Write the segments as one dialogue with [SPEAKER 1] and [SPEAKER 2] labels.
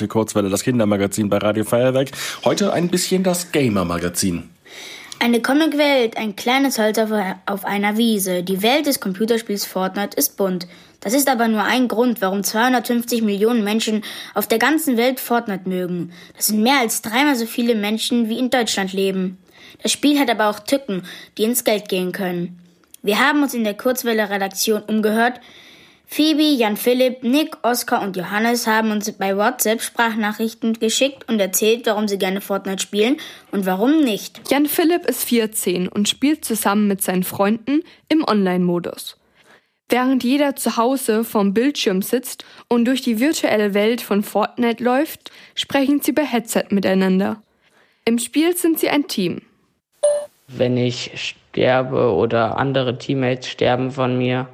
[SPEAKER 1] Die Kurzwelle, das Kindermagazin bei Radio Feuerwerk. Heute ein bisschen das Gamer-Magazin.
[SPEAKER 2] Eine Comicwelt, ein kleines Holz auf, einer Wiese. Die Welt des Computerspiels Fortnite ist bunt. Das ist aber nur ein Grund, warum 250 Millionen Menschen auf der ganzen Welt Fortnite mögen. Das sind mehr als dreimal so viele Menschen, wie in Deutschland leben. Das Spiel hat aber auch Tücken, die ins Geld gehen können. Wir haben uns in der Kurzwelle-Redaktion umgehört, Phoebe, Jan Philipp, Nick, Oskar und Johannes haben uns bei WhatsApp Sprachnachrichten geschickt und erzählt, warum sie gerne Fortnite spielen und warum nicht.
[SPEAKER 3] Jan Philipp ist 14 und spielt zusammen mit seinen Freunden im Online-Modus. Während jeder zu Hause vorm Bildschirm sitzt und durch die virtuelle Welt von Fortnite läuft, sprechen sie per Headset miteinander. Im Spiel sind sie ein Team.
[SPEAKER 4] Wenn ich sterbe oder andere Teammates sterben von mir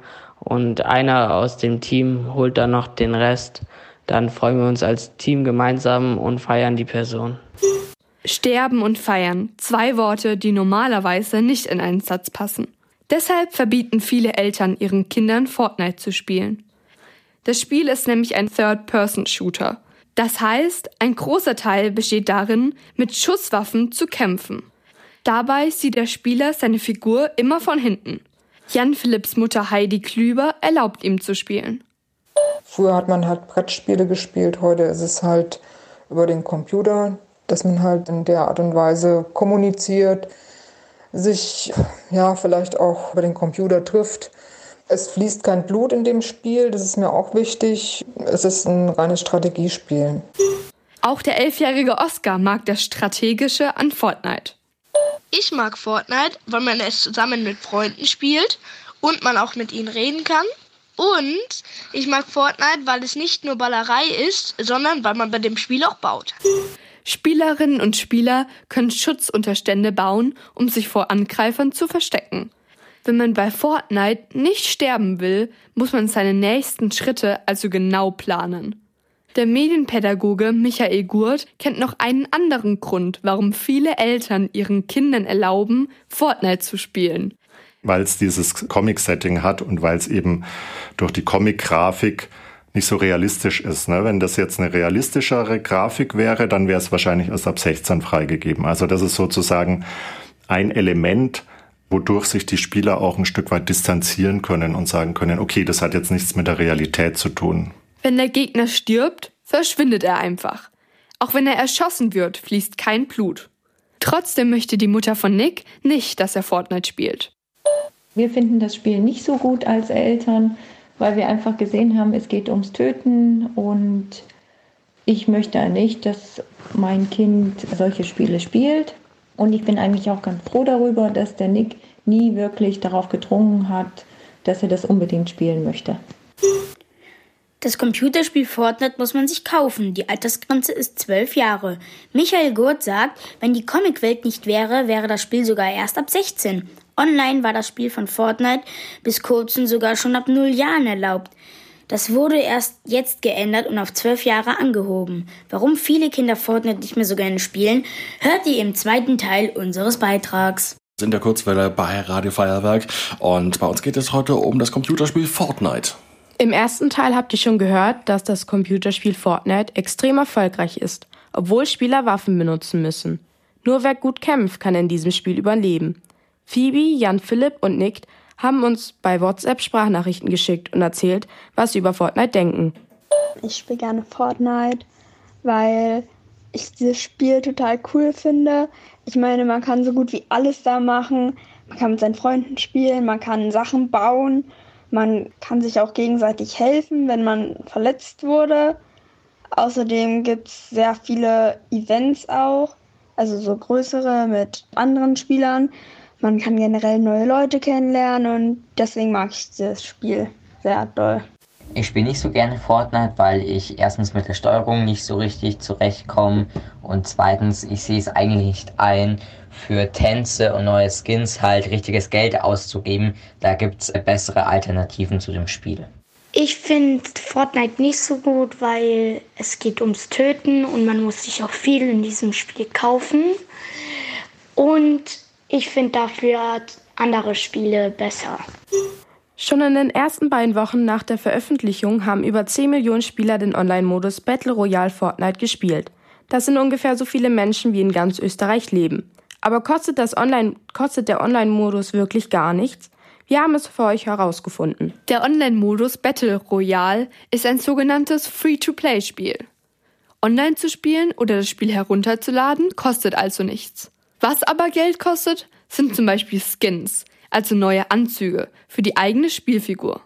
[SPEAKER 4] und einer aus dem Team holt dann noch den Rest, dann freuen wir uns als Team gemeinsam und feiern die Person.
[SPEAKER 3] Sterben und feiern, zwei Worte, die normalerweise nicht in einen Satz passen. Deshalb verbieten viele Eltern ihren Kindern Fortnite zu spielen. Das Spiel ist nämlich ein Third-Person-Shooter. Das heißt, ein großer Teil besteht darin, mit Schusswaffen zu kämpfen. Dabei sieht der Spieler seine Figur immer von hinten. Jan Philipps Mutter Heidi Klüber erlaubt ihm zu spielen.
[SPEAKER 5] Früher hat man halt Brettspiele gespielt, heute ist es halt über den Computer, dass man halt in der Art und Weise kommuniziert, sich ja vielleicht auch über den Computer trifft. Es fließt kein Blut in dem Spiel, das ist mir auch wichtig. Es ist ein reines Strategiespiel.
[SPEAKER 3] Auch der elfjährige Oscar mag das Strategische an Fortnite.
[SPEAKER 6] Ich mag Fortnite, weil man es zusammen mit Freunden spielt und man auch mit ihnen reden kann. Und ich mag Fortnite, weil es nicht nur Ballerei ist, sondern weil man bei dem Spiel auch baut.
[SPEAKER 3] Spielerinnen und Spieler können Schutzunterstände bauen, um sich vor Angreifern zu verstecken. Wenn man bei Fortnite nicht sterben will, muss man seine nächsten Schritte also genau planen. Der Medienpädagoge Michael Gurt kennt noch einen anderen Grund, warum viele Eltern ihren Kindern erlauben, Fortnite zu spielen.
[SPEAKER 7] Weil es dieses Comic-Setting hat und weil es eben durch die Comic-Grafik nicht so realistisch ist. Ne? Wenn das jetzt eine realistischere Grafik wäre, dann wäre es wahrscheinlich erst ab 16 freigegeben. Also das ist sozusagen ein Element, wodurch sich die Spieler auch ein Stück weit distanzieren können und sagen können, okay, das hat jetzt nichts mit der Realität zu tun.
[SPEAKER 3] Wenn der Gegner stirbt, verschwindet er einfach. Auch wenn er erschossen wird, fließt kein Blut. Trotzdem möchte die Mutter von Nick nicht, dass er Fortnite spielt.
[SPEAKER 8] Wir finden das Spiel nicht so gut als Eltern, weil wir einfach gesehen haben, es geht ums Töten und ich möchte nicht, dass mein Kind solche Spiele spielt. Und ich bin eigentlich auch ganz froh darüber, dass der Nick nie wirklich darauf gedrungen hat, dass er das unbedingt spielen möchte.
[SPEAKER 2] Das Computerspiel Fortnite muss man sich kaufen. Die Altersgrenze ist zwölf Jahre. Michael Gurt sagt, wenn die Comicwelt nicht wäre, wäre das Spiel sogar erst ab 16. Online war das Spiel von Fortnite bis kurzem sogar schon ab null Jahren erlaubt. Das wurde erst jetzt geändert und auf zwölf Jahre angehoben. Warum viele Kinder Fortnite nicht mehr so gerne spielen, hört ihr im zweiten Teil unseres Beitrags.
[SPEAKER 1] In der Kurzwelle bei Radio Feuerwerk und bei uns geht es heute um das Computerspiel Fortnite.
[SPEAKER 9] Im ersten Teil habt ihr schon gehört, dass das Computerspiel Fortnite extrem erfolgreich ist, obwohl Spieler Waffen benutzen müssen. Nur wer gut kämpft, kann in diesem Spiel überleben. Phoebe, Jan Philipp und Nick haben uns bei WhatsApp Sprachnachrichten geschickt und erzählt, was sie über Fortnite denken.
[SPEAKER 10] Ich spiele gerne Fortnite, weil ich dieses Spiel total cool finde. Ich meine, man kann so gut wie alles da machen. Man kann mit seinen Freunden spielen, man kann Sachen bauen man kann sich auch gegenseitig helfen, wenn man verletzt wurde. Außerdem gibt es sehr viele Events auch, also so größere mit anderen Spielern. Man kann generell neue Leute kennenlernen und deswegen mag ich dieses Spiel sehr doll.
[SPEAKER 11] Ich spiele nicht so gerne Fortnite, weil ich erstens mit der Steuerung nicht so richtig zurechtkomme und zweitens, ich sehe es eigentlich nicht ein, für Tänze und neue Skins halt richtiges Geld auszugeben. Da gibt es bessere Alternativen zu dem Spiel.
[SPEAKER 2] Ich finde Fortnite nicht so gut, weil es geht ums Töten und man muss sich auch viel in diesem Spiel kaufen. Und ich finde dafür andere Spiele besser.
[SPEAKER 9] Schon in den ersten beiden Wochen nach der Veröffentlichung haben über 10 Millionen Spieler den Online-Modus Battle Royale Fortnite gespielt. Das sind ungefähr so viele Menschen, wie in ganz Österreich leben. Aber kostet, das Online, kostet der Online-Modus wirklich gar nichts? Wir haben es für euch herausgefunden.
[SPEAKER 3] Der Online-Modus Battle Royale ist ein sogenanntes Free-to-Play-Spiel. Online zu spielen oder das Spiel herunterzuladen kostet also nichts. Was aber Geld kostet, sind zum Beispiel Skins, also neue Anzüge für die eigene Spielfigur.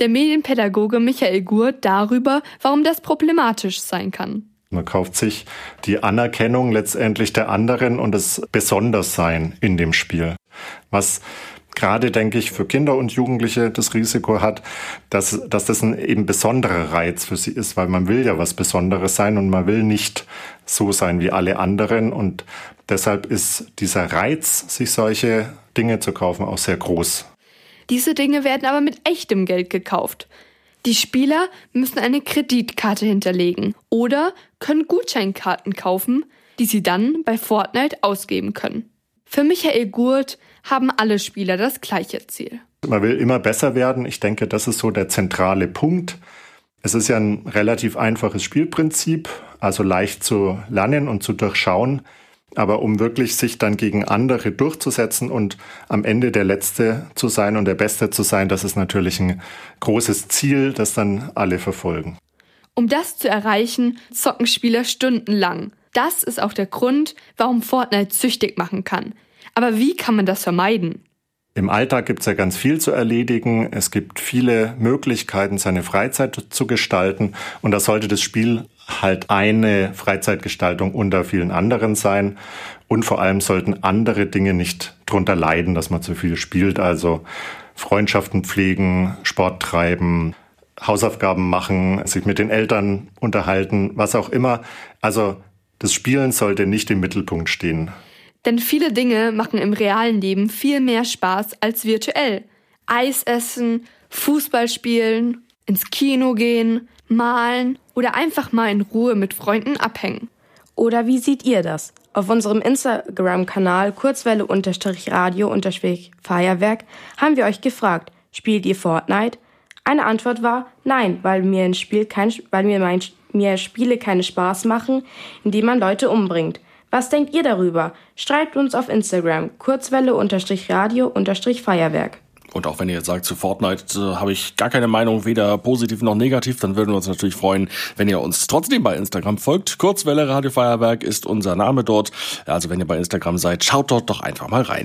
[SPEAKER 3] Der Medienpädagoge Michael Gurt darüber, warum das problematisch sein kann.
[SPEAKER 7] Man kauft sich die Anerkennung letztendlich der anderen und das Besonderssein in dem Spiel. Was gerade, denke ich, für Kinder und Jugendliche das Risiko hat, dass, dass das ein eben besonderer Reiz für sie ist, weil man will ja was Besonderes sein und man will nicht so sein wie alle anderen und deshalb ist dieser Reiz, sich solche Dinge zu kaufen, auch sehr groß.
[SPEAKER 3] Diese Dinge werden aber mit echtem Geld gekauft. Die Spieler müssen eine Kreditkarte hinterlegen oder können Gutscheinkarten kaufen, die sie dann bei Fortnite ausgeben können. Für Michael Gurt haben alle Spieler das gleiche Ziel.
[SPEAKER 7] Man will immer besser werden. Ich denke, das ist so der zentrale Punkt. Es ist ja ein relativ einfaches Spielprinzip, also leicht zu lernen und zu durchschauen. Aber um wirklich sich dann gegen andere durchzusetzen und am Ende der Letzte zu sein und der Beste zu sein, das ist natürlich ein großes Ziel, das dann alle verfolgen.
[SPEAKER 3] Um das zu erreichen, zocken Spieler stundenlang. Das ist auch der Grund, warum Fortnite süchtig machen kann. Aber wie kann man das vermeiden?
[SPEAKER 7] Im Alltag gibt es ja ganz viel zu erledigen. Es gibt viele Möglichkeiten, seine Freizeit zu gestalten. Und da sollte das Spiel halt eine Freizeitgestaltung unter vielen anderen sein. Und vor allem sollten andere Dinge nicht drunter leiden, dass man zu viel spielt. Also Freundschaften pflegen, Sport treiben, Hausaufgaben machen, sich mit den Eltern unterhalten, was auch immer. Also das Spielen sollte nicht im Mittelpunkt stehen.
[SPEAKER 3] Denn viele Dinge machen im realen Leben viel mehr Spaß als virtuell. Eis essen, Fußball spielen, ins Kino gehen, malen oder einfach mal in Ruhe mit Freunden abhängen.
[SPEAKER 9] Oder wie seht ihr das? Auf unserem Instagram-Kanal Kurzwelle-Radio-Feuerwerk haben wir euch gefragt, spielt ihr Fortnite? Eine Antwort war nein, weil mir ein Spiel kein, weil mir mein, mir Spiele keine Spaß machen, indem man Leute umbringt. Was denkt ihr darüber? Schreibt uns auf Instagram kurzwelle-radio-feuerwerk.
[SPEAKER 1] Und auch wenn ihr jetzt sagt, zu Fortnite äh, habe ich gar keine Meinung, weder positiv noch negativ, dann würden wir uns natürlich freuen, wenn ihr uns trotzdem bei Instagram folgt. Kurzwelle Radio Feuerwerk ist unser Name dort. Also wenn ihr bei Instagram seid, schaut dort doch einfach mal rein.